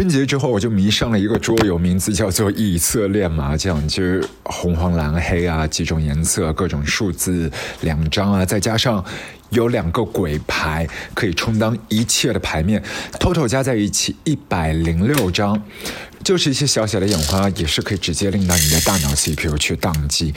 春节之后，我就迷上了一个桌游，名字叫做以色列麻将，就是红黄蓝黑啊，几种颜色，各种数字，两张啊，再加上。有两个鬼牌可以充当一切的牌面，total 加在一起一百零六张，就是一些小小的眼花，也是可以直接令到你的大脑 CPU 去宕机。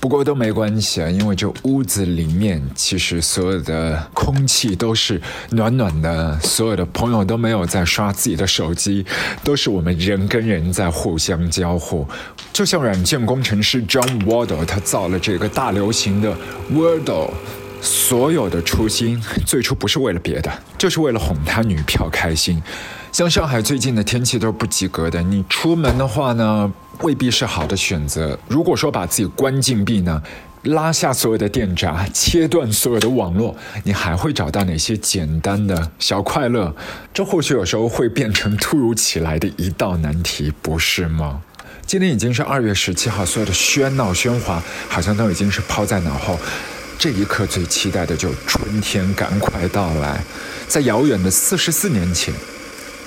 不过都没关系啊，因为这屋子里面其实所有的空气都是暖暖的，所有的朋友都没有在刷自己的手机，都是我们人跟人在互相交互。就像软件工程师 John Wardle，他造了这个大流行的 Wordle。所有的初心最初不是为了别的，就是为了哄他女票开心。像上海最近的天气都是不及格的，你出门的话呢，未必是好的选择。如果说把自己关禁闭呢，拉下所有的电闸，切断所有的网络，你还会找到哪些简单的小快乐？这或许有时候会变成突如其来的一道难题，不是吗？今天已经是二月十七号，所有的喧闹喧哗好像都已经是抛在脑后。这一刻最期待的就春天赶快到来，在遥远的四十四年前，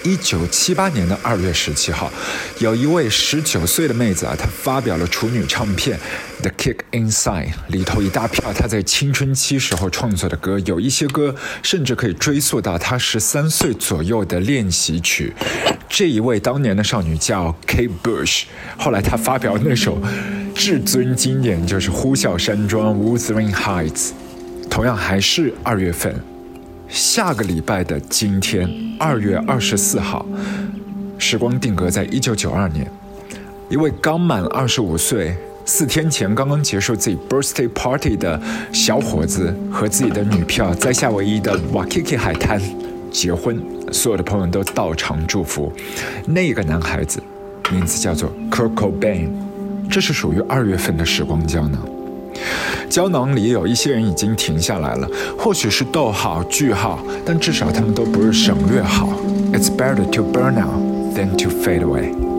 一九七八年的二月十七号，有一位十九岁的妹子啊，她发表了处女唱片《The Kick Inside》，里头一大票她在青春期时候创作的歌，有一些歌甚至可以追溯到她十三岁左右的练习曲。这一位当年的少女叫 Kate Bush，后来她发表那首。至尊经典就是《呼啸山庄》（Wuthering Heights），同样还是二月份。下个礼拜的今天，二月二十四号，时光定格在一九九二年，一位刚满二十五岁、四天前刚刚结束自己 birthday party 的小伙子和自己的女票在夏威夷的 Waikiki 海滩结婚，所有的朋友都到场祝福。那个男孩子名字叫做 Kirk Cobain。这是属于二月份的时光胶囊，胶囊里有一些人已经停下来了，或许是逗号、句号，但至少他们都不是省略号。It's better to burn out than to fade away。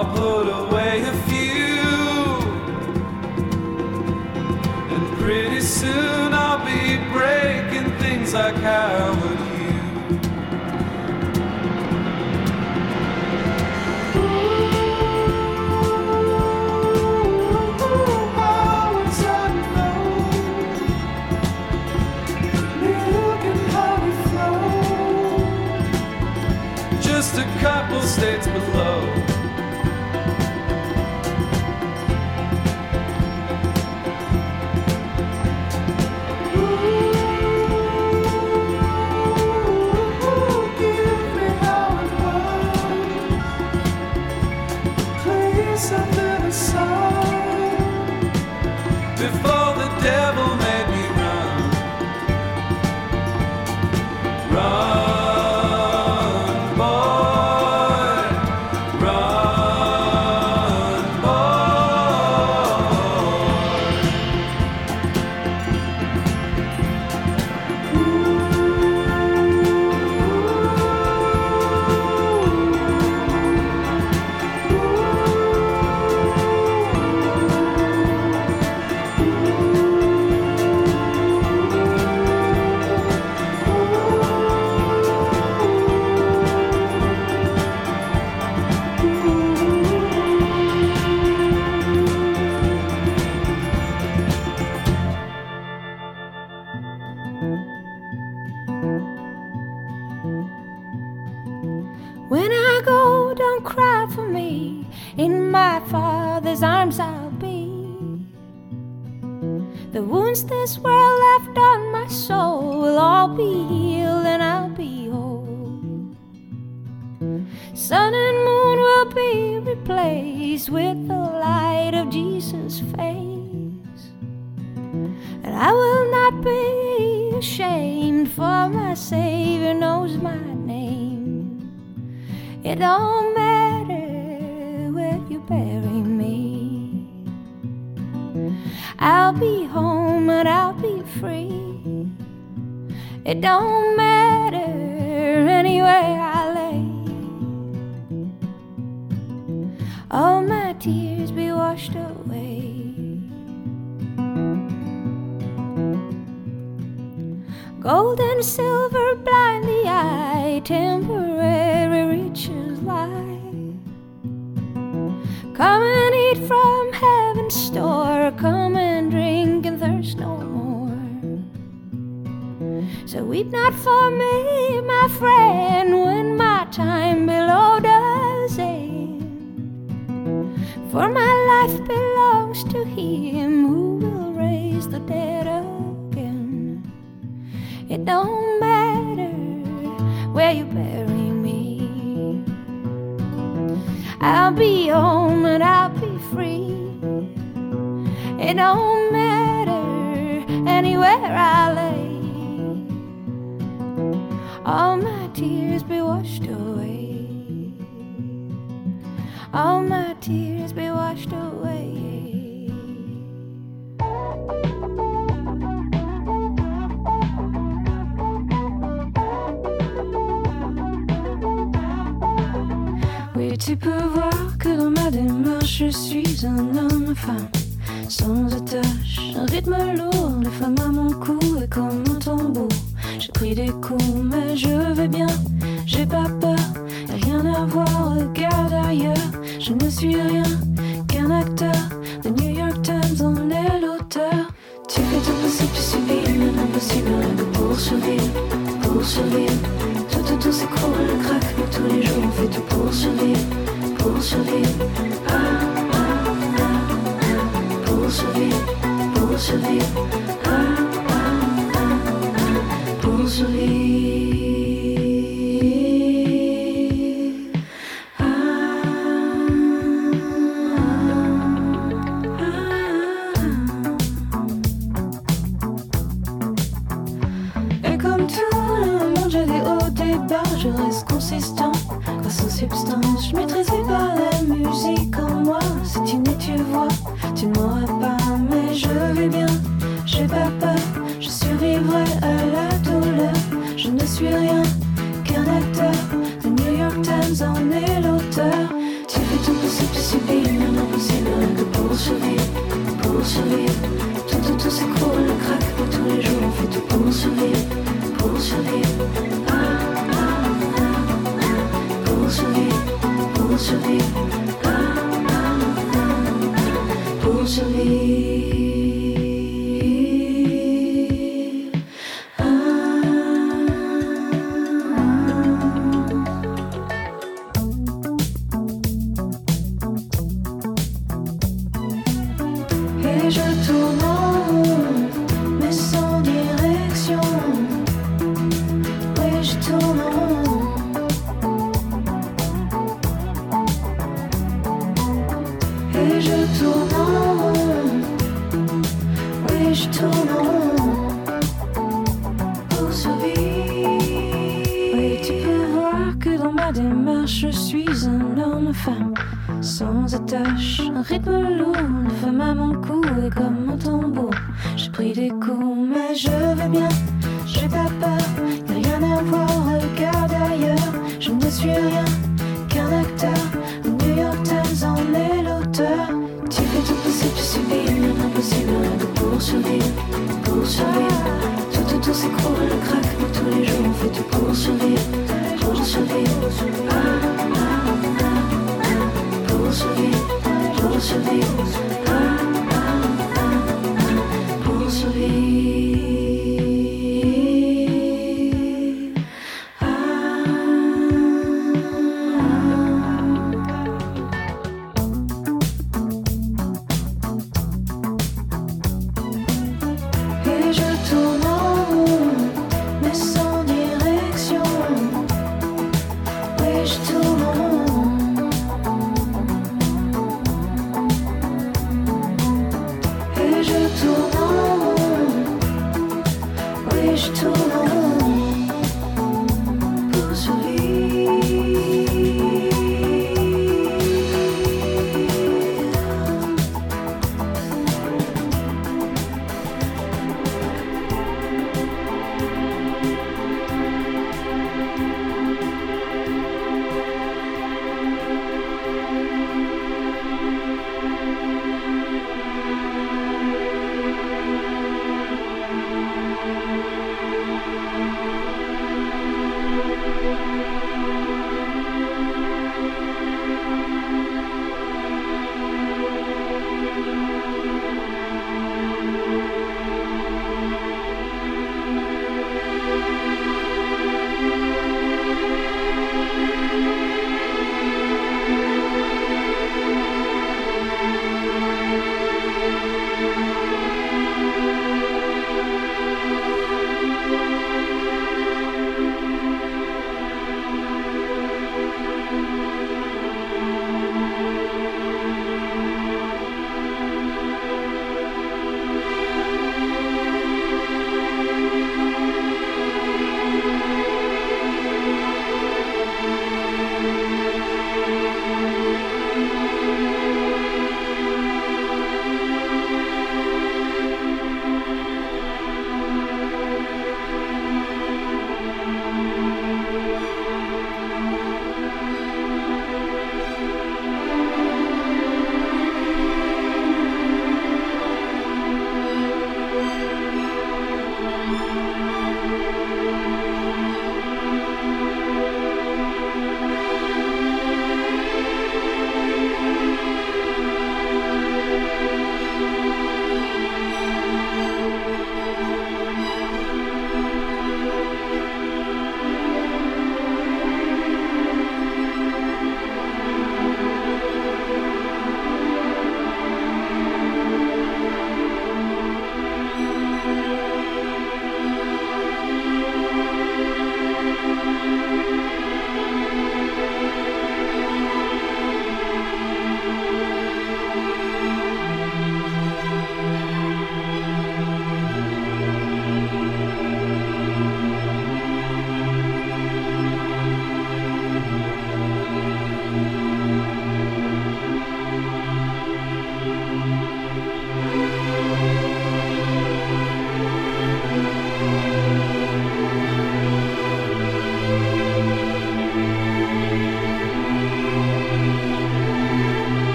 I'll put away a few. And pretty soon I'll be breaking things like how would just a couple states below. anywhere I lay. All my tears be washed away. All my tears be washed away. Oui, tu peux voir que dans ma démarche, je suis un homme-femme sans attache. Un rythme lourd, le femme à mon cou est comme un tambour. J'ai pris des coups, mais je vais bien. J'ai pas peur, rien à voir, regarde ailleurs. Je ne suis rien qu'un acteur. The New York Times en est l'auteur. Tu fais tout possible, tu subis l'impossible pour survivre, pour survivre. Tout, tout, tout s'écroule, craque, mais tous les jours on fait tout pour survivre, pour survivre. Ah, ah, ah, ah pour survivre. poursuivre, ah, ah, ah, ah. poursuivre.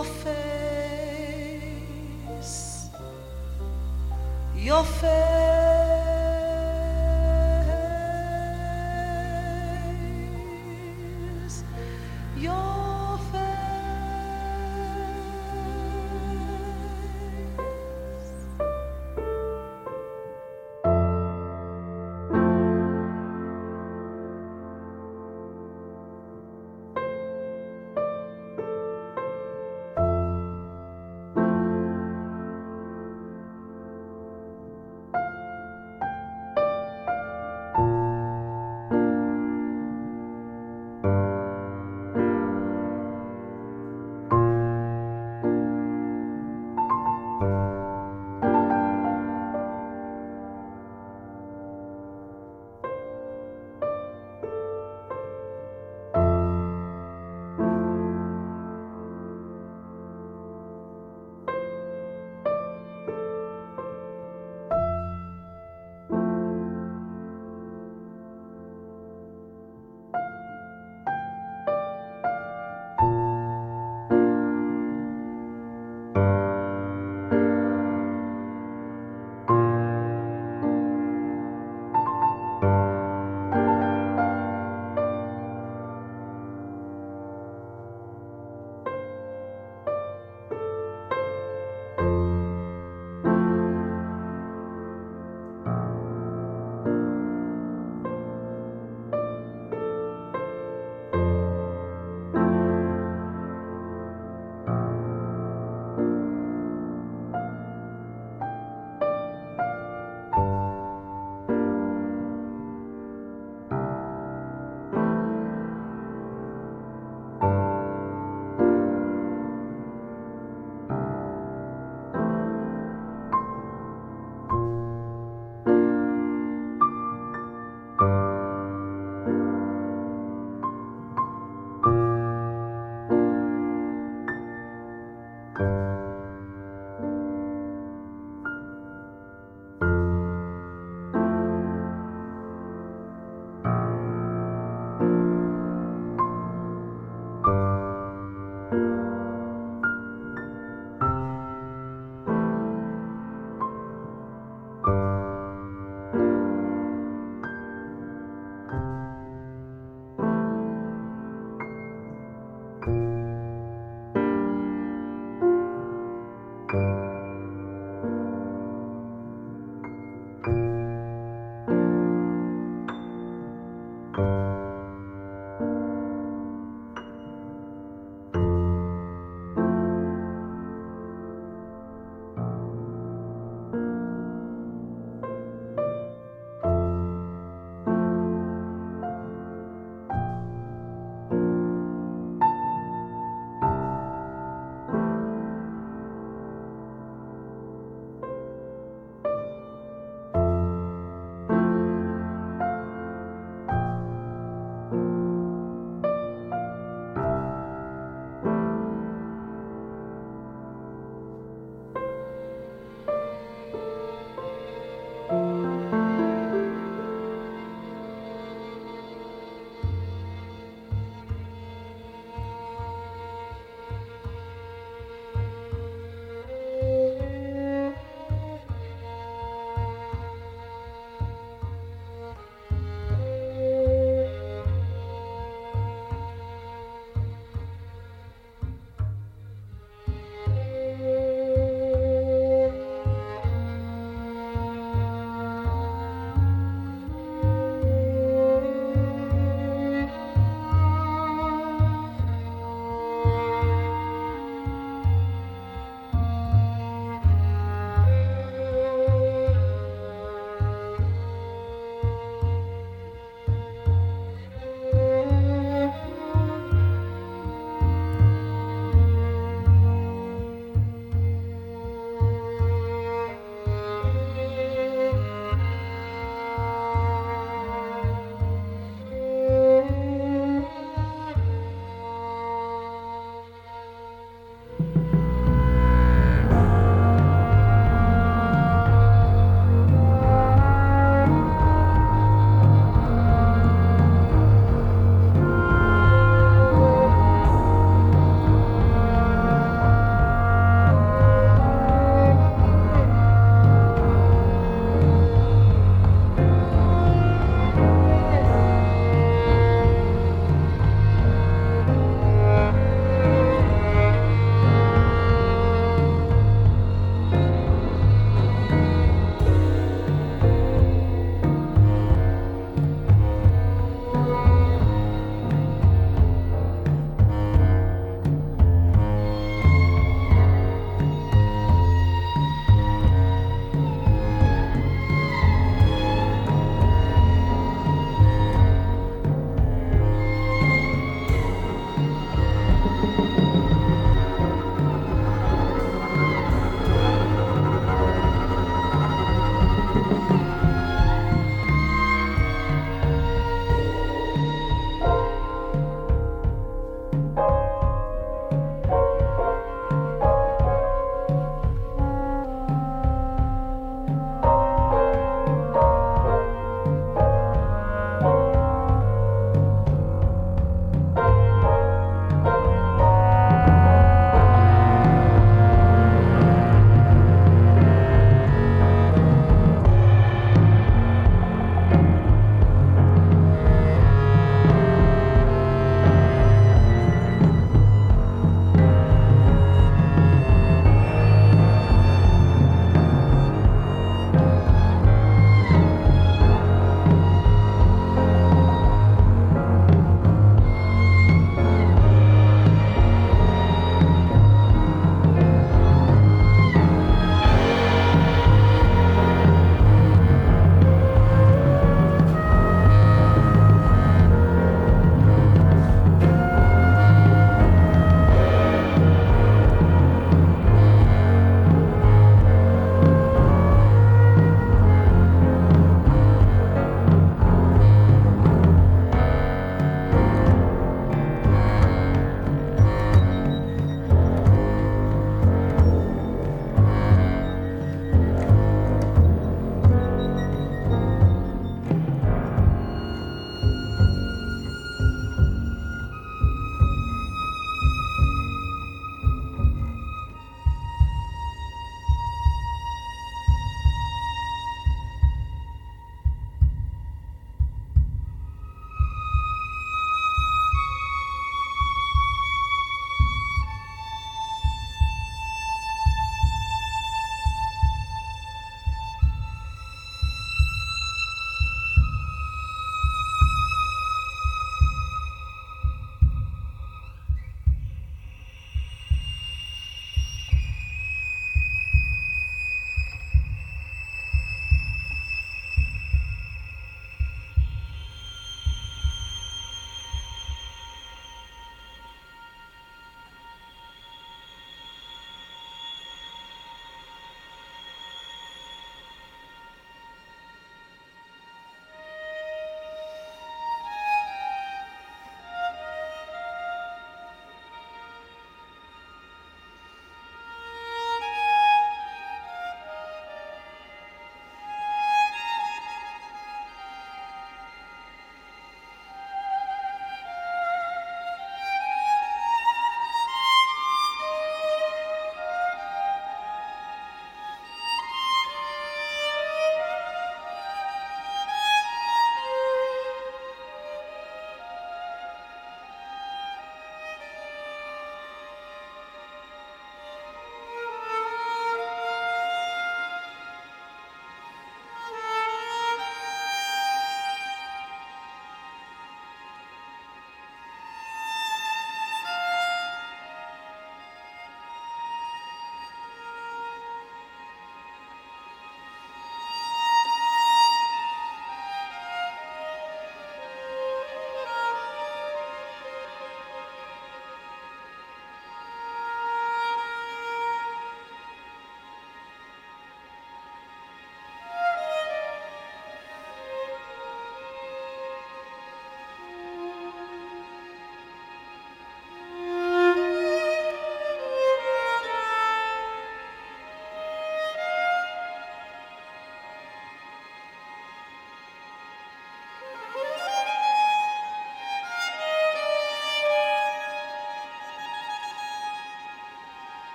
Your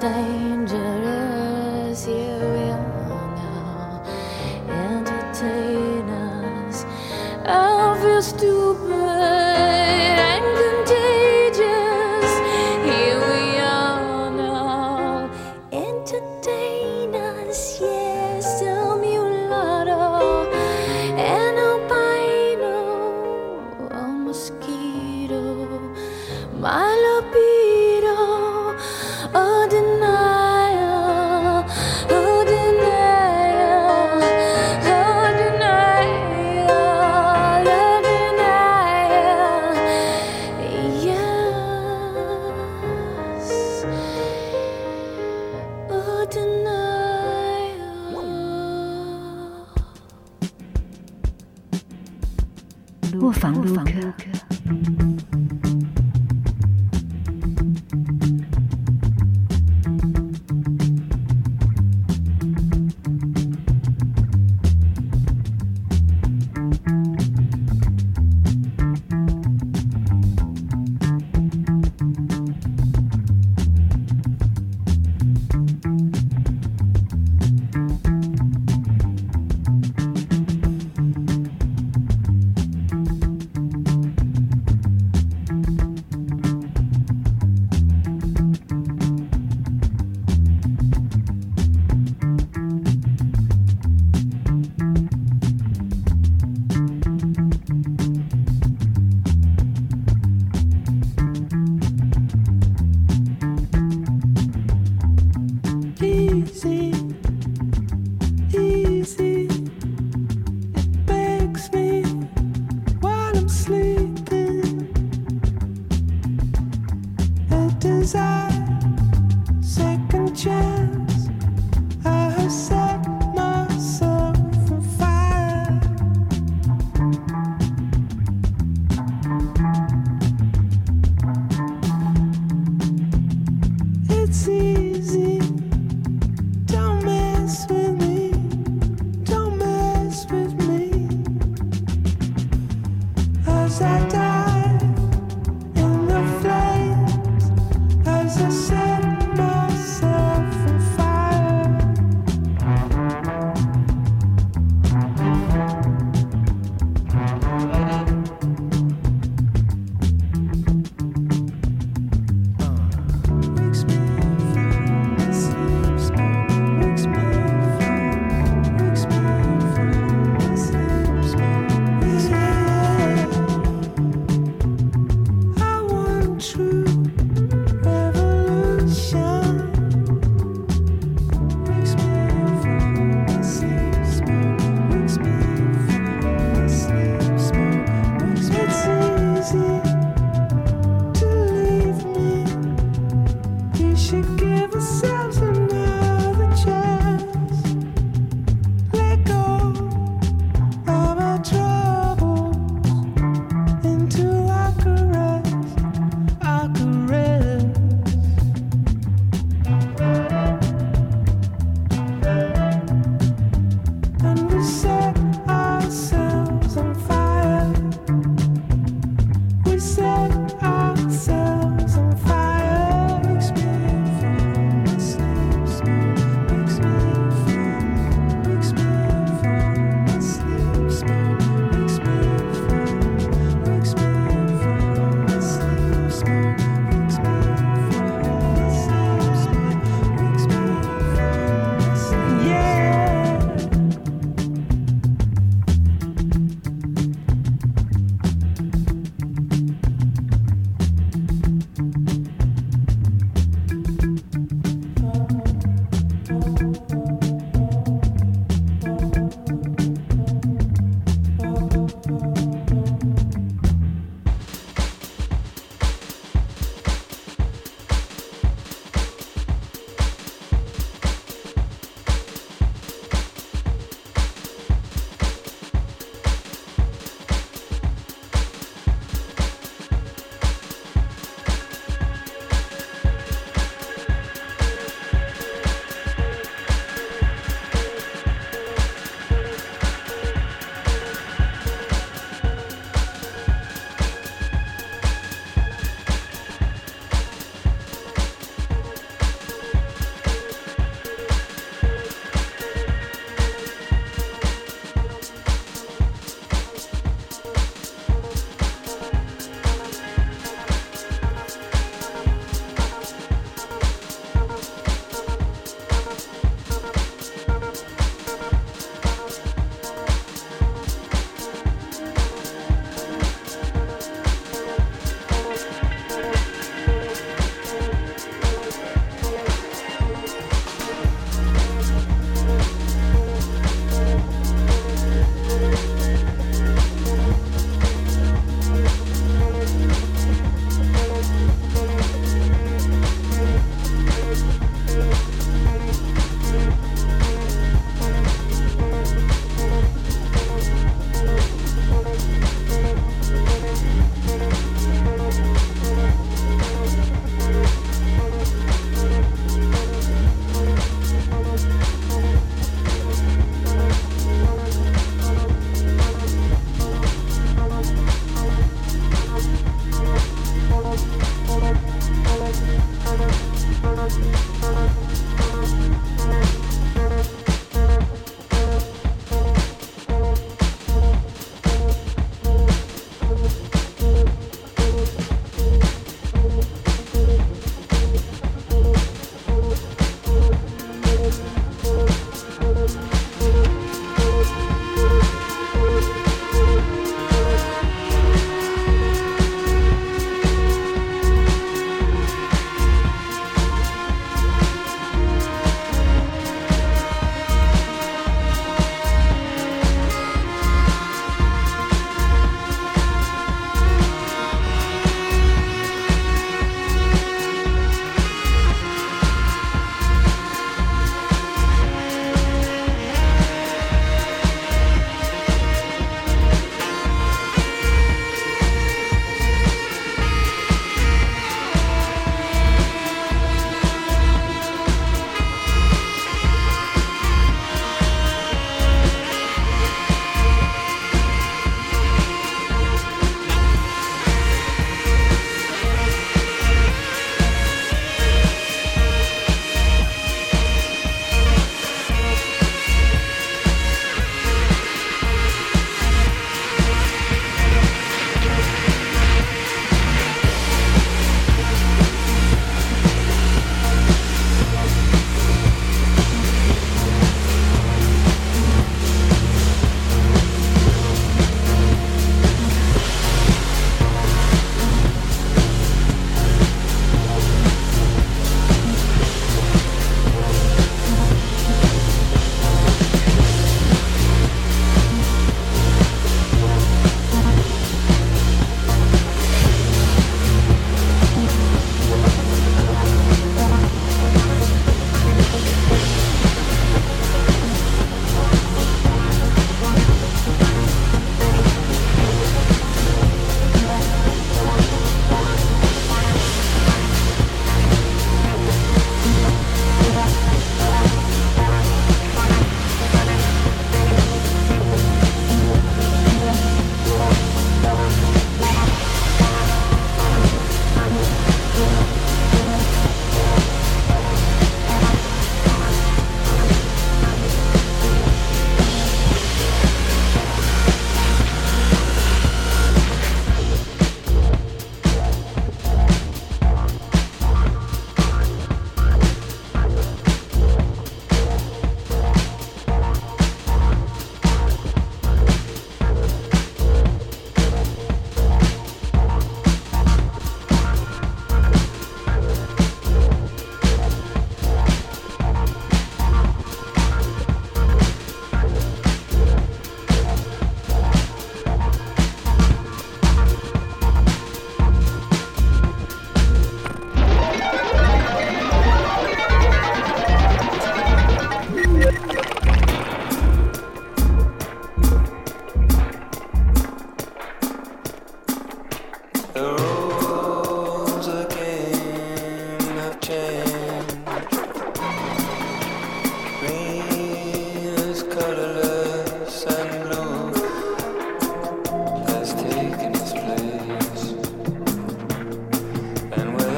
stay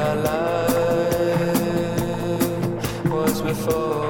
our life was before.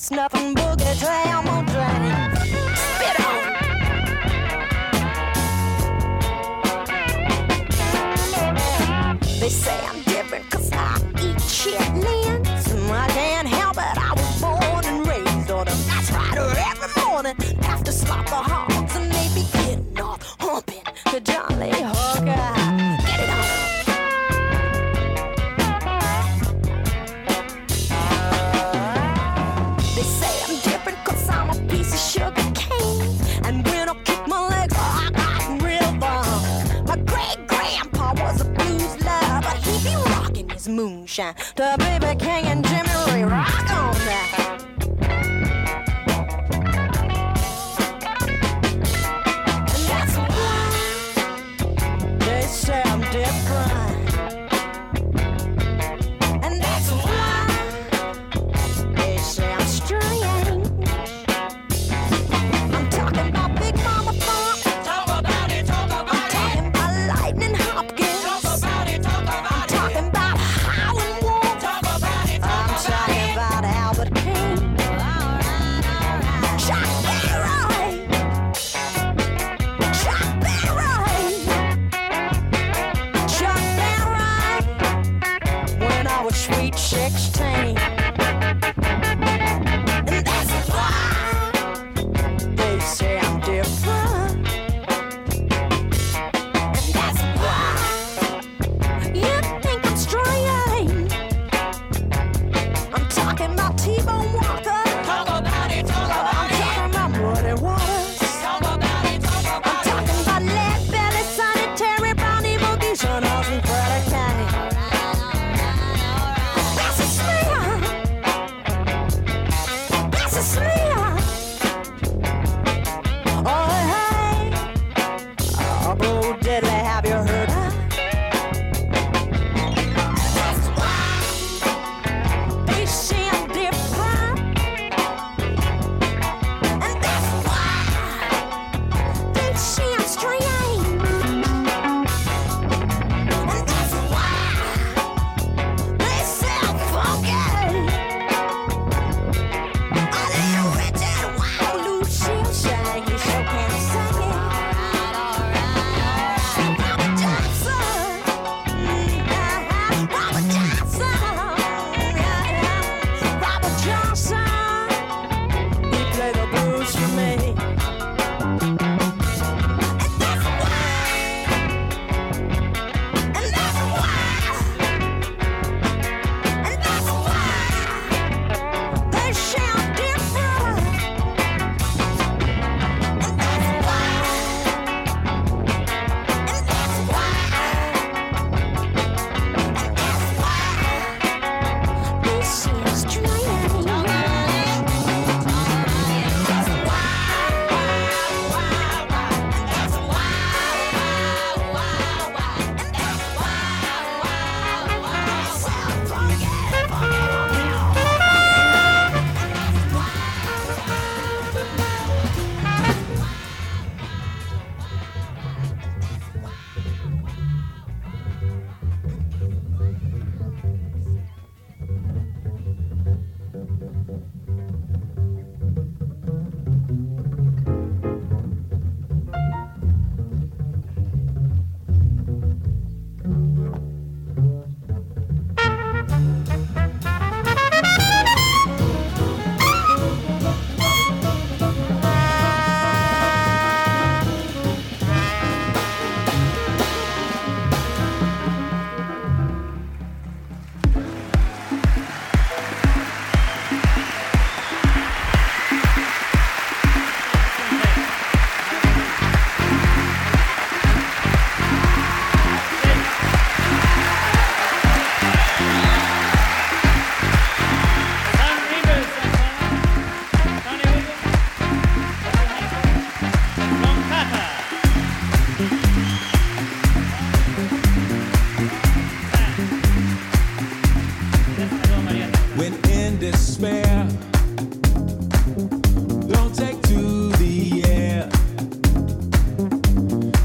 She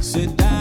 Sit down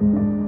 You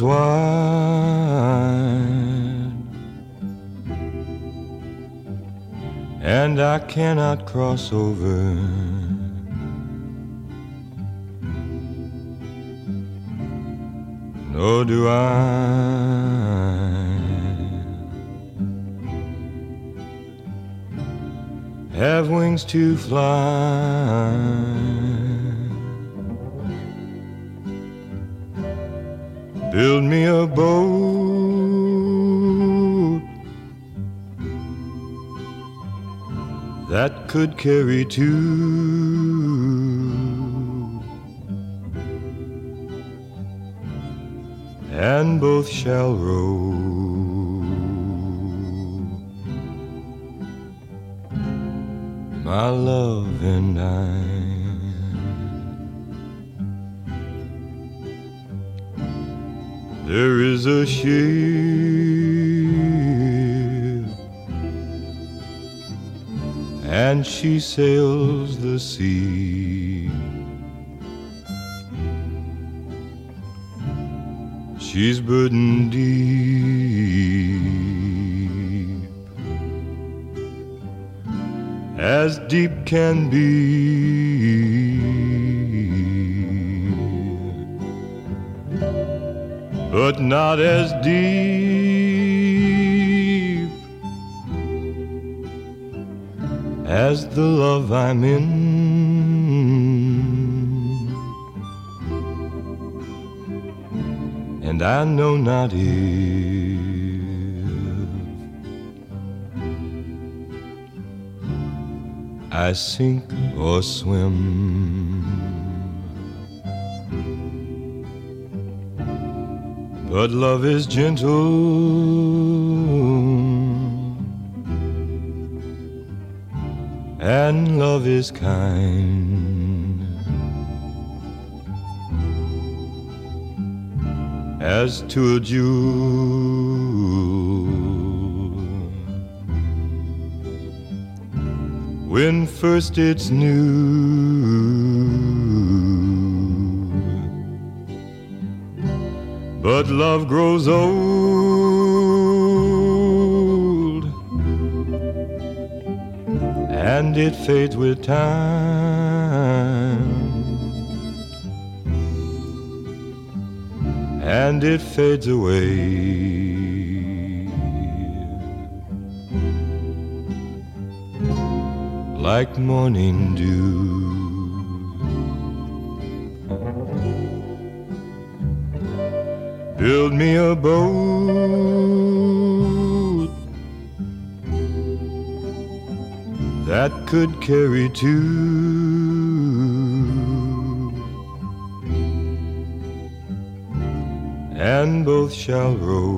Water's wide. and I cannot cross over. Nor do I have wings to fly. Build me a boat that could carry two. And both shall row. My love and I. is a ship and she sails the sea. She's burdened deep, as deep can be. But not as deep as the love I'm in. And I know not if I sink or swim. But love is gentle and love is kind. As to a jewel, when first it's new. But love grows old and it fades with time. And it fades away like morning dew. Build me a boat that could carry two, and both shall row.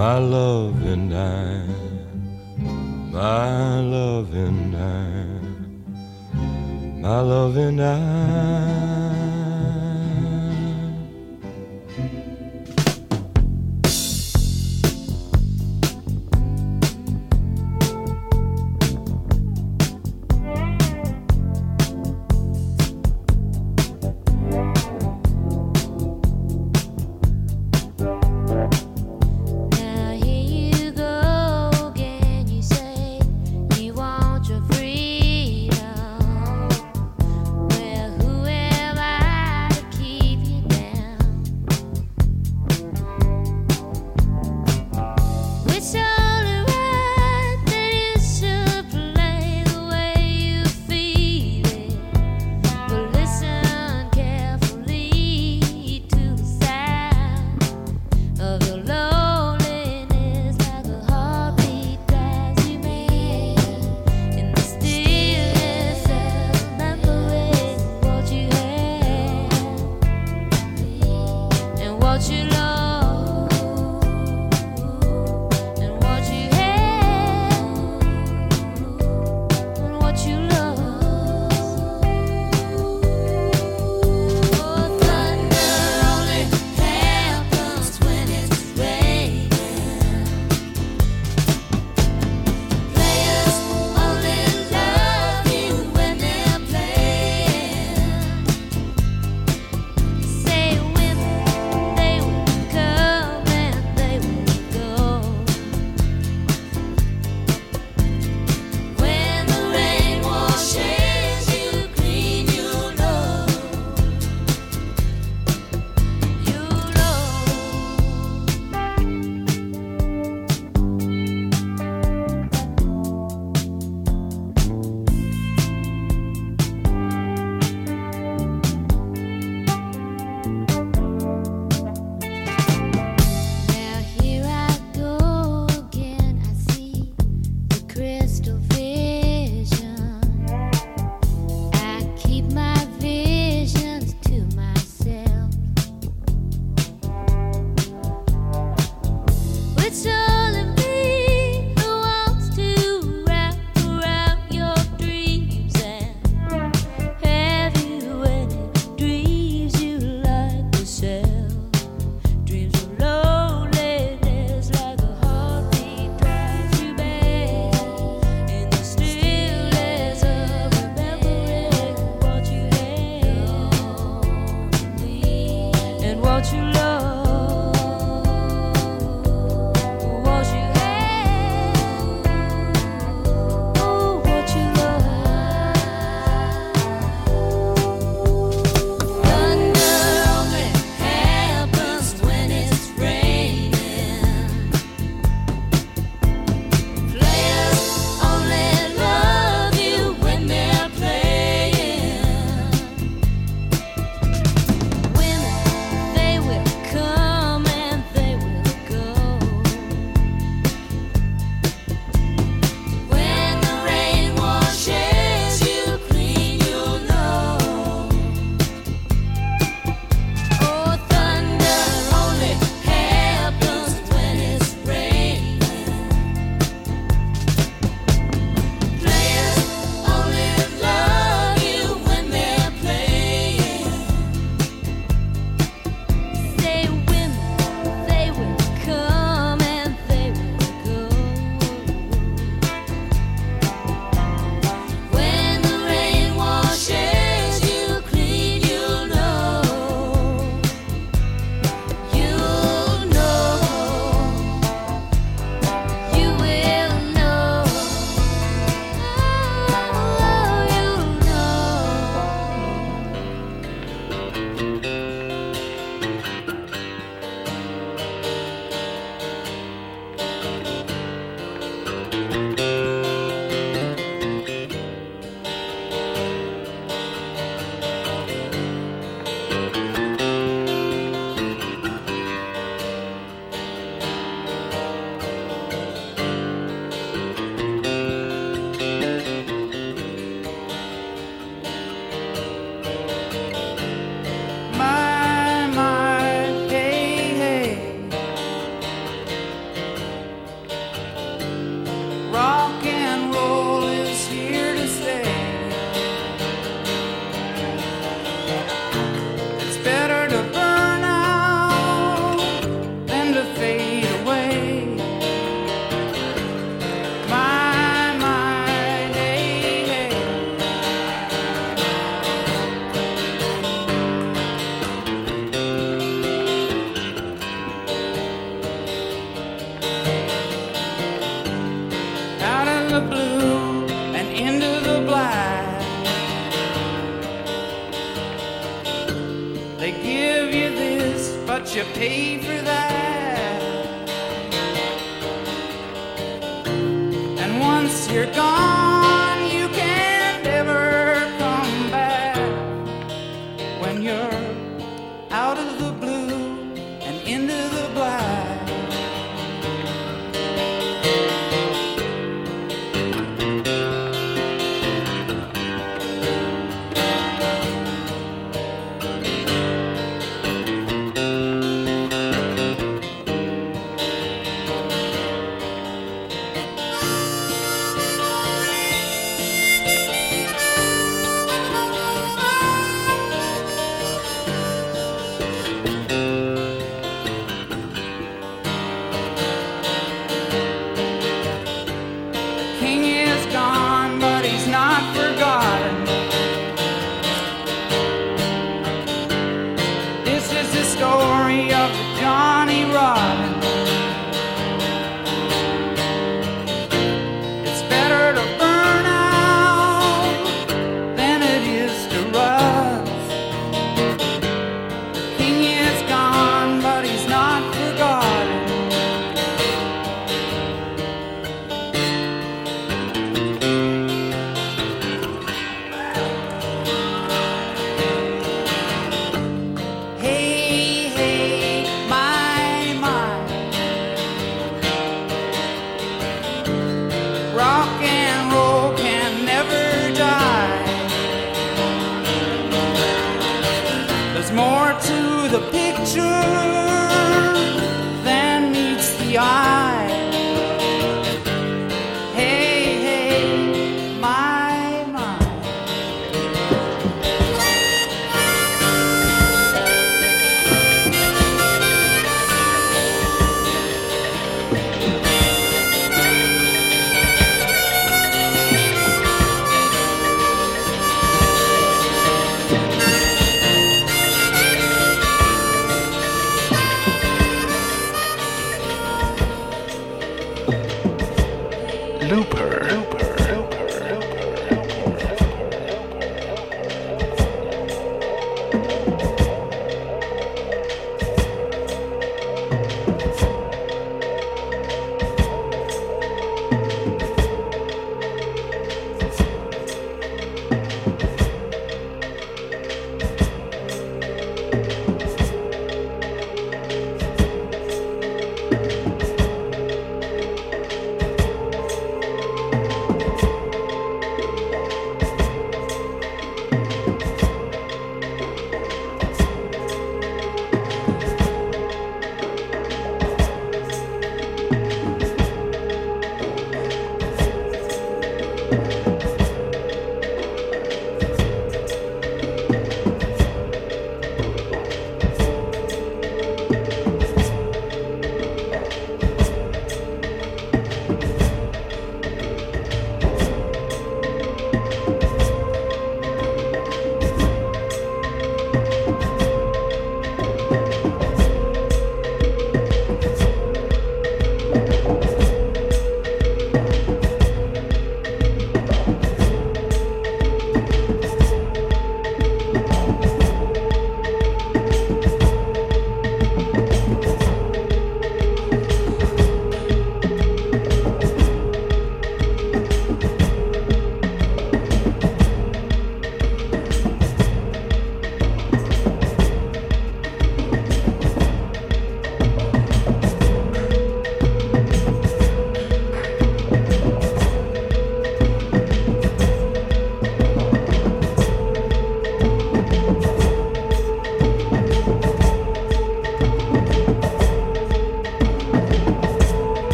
My love and I, my love and I my love and I.